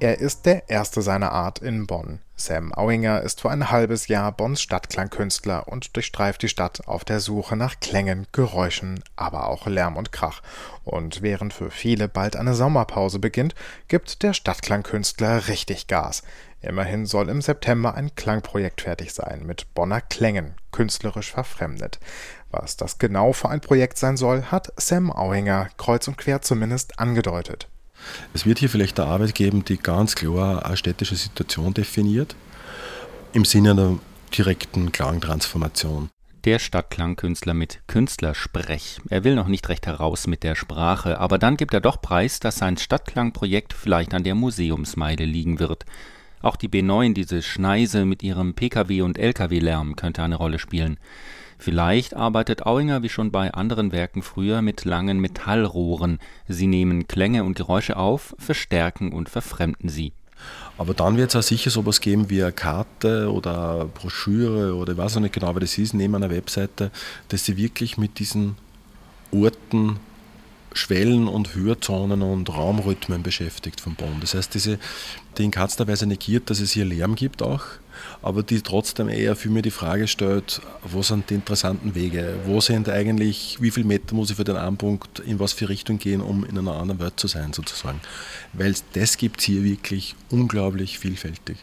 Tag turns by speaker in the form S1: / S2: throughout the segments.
S1: Er ist der erste seiner Art in Bonn. Sam Auinger ist vor ein halbes Jahr Bonns Stadtklangkünstler und durchstreift die Stadt auf der Suche nach Klängen, Geräuschen, aber auch Lärm und Krach. Und während für viele bald eine Sommerpause beginnt, gibt der Stadtklangkünstler richtig Gas. Immerhin soll im September ein Klangprojekt fertig sein mit Bonner Klängen, künstlerisch verfremdet. Was das genau für ein Projekt sein soll, hat Sam Auinger kreuz und quer zumindest angedeutet.
S2: Es wird hier vielleicht eine Arbeit geben, die ganz klar eine städtische Situation definiert, im Sinne einer direkten Klangtransformation.
S3: Der Stadtklangkünstler mit Künstlersprech. Er will noch nicht recht heraus mit der Sprache, aber dann gibt er doch preis, dass sein Stadtklangprojekt vielleicht an der Museumsmeile liegen wird. Auch die B9, diese Schneise mit ihrem Pkw- und Lkw-Lärm, könnte eine Rolle spielen. Vielleicht arbeitet Auinger wie schon bei anderen Werken früher mit langen Metallrohren. Sie nehmen Klänge und Geräusche auf, verstärken und verfremden sie.
S2: Aber dann wird es auch sicher sowas geben wie eine Karte oder eine Broschüre oder ich weiß auch nicht genau, wie das ist, neben einer Webseite, dass sie wirklich mit diesen Orten Schwellen- und Hörzonen und Raumrhythmen beschäftigt von Bonn. Das heißt, diese, die in keinster Weise negiert, dass es hier Lärm gibt auch, aber die trotzdem eher für mich die Frage stellt, wo sind die interessanten Wege? Wo sind eigentlich, wie viele Meter muss ich für den einen Punkt in was für Richtung gehen, um in einer anderen Welt zu sein sozusagen? Weil das gibt es hier wirklich unglaublich vielfältig.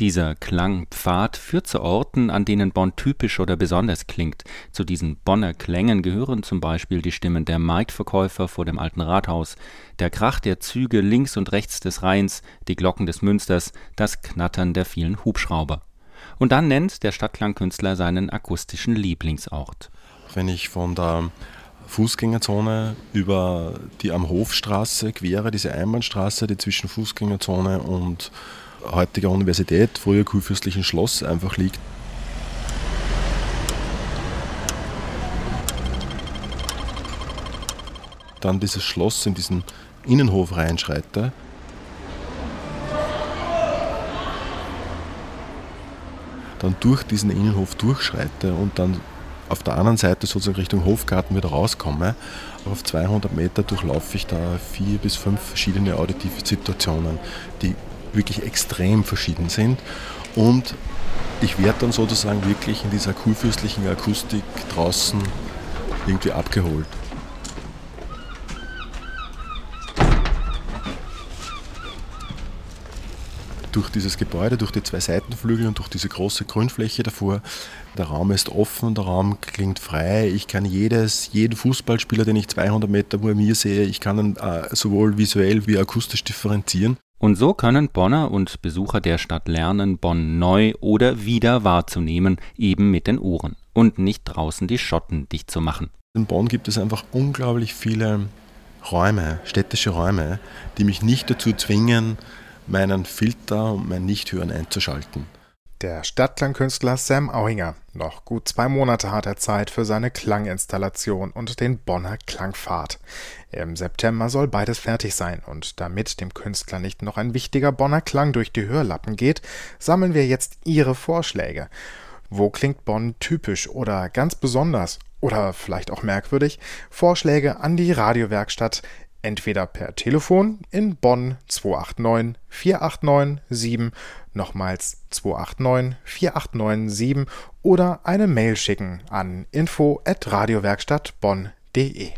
S3: Dieser Klangpfad führt zu Orten, an denen Bonn typisch oder besonders klingt. Zu diesen Bonner Klängen gehören zum Beispiel die Stimmen der Marktverkäufer vor dem alten Rathaus, der Krach der Züge links und rechts des Rheins, die Glocken des Münsters, das Knattern der vielen Hubschrauber. Und dann nennt der Stadtklangkünstler seinen akustischen Lieblingsort.
S2: Wenn ich von der Fußgängerzone über die Am Hofstraße quere, diese Einbahnstraße, die zwischen Fußgängerzone und heutiger Universität, früher kurfürstlichen Schloss einfach liegt. Dann dieses Schloss in diesen Innenhof reinschreite. Dann durch diesen Innenhof durchschreite und dann auf der anderen Seite sozusagen Richtung Hofgarten wieder rauskomme. Auf 200 Meter durchlaufe ich da vier bis fünf verschiedene auditive Situationen, die wirklich extrem verschieden sind. Und ich werde dann sozusagen wirklich in dieser kurfürstlichen Akustik draußen irgendwie abgeholt. durch dieses Gebäude, durch die zwei Seitenflügel und durch diese große Grünfläche davor. Der Raum ist offen, der Raum klingt frei. Ich kann jedes, jeden Fußballspieler, den ich 200 Meter vor mir sehe, ich kann ihn äh, sowohl visuell wie akustisch differenzieren.
S3: Und so können Bonner und Besucher der Stadt lernen, Bonn neu oder wieder wahrzunehmen, eben mit den Ohren und nicht draußen die Schotten dicht zu machen.
S2: In Bonn gibt es einfach unglaublich viele Räume, städtische Räume, die mich nicht dazu zwingen, meinen Filter und mein Nichthören einzuschalten.
S1: Der Stadtklangkünstler Sam Auhinger. Noch gut zwei Monate hat er Zeit für seine Klanginstallation und den Bonner Klangpfad. Im September soll beides fertig sein und damit dem Künstler nicht noch ein wichtiger Bonner Klang durch die Hörlappen geht, sammeln wir jetzt Ihre Vorschläge. Wo klingt Bonn typisch oder ganz besonders oder vielleicht auch merkwürdig? Vorschläge an die Radiowerkstatt entweder per Telefon in Bonn 289 489 7, nochmals 289 489 7 oder eine Mail schicken an info at radiowerkstattbonn.de.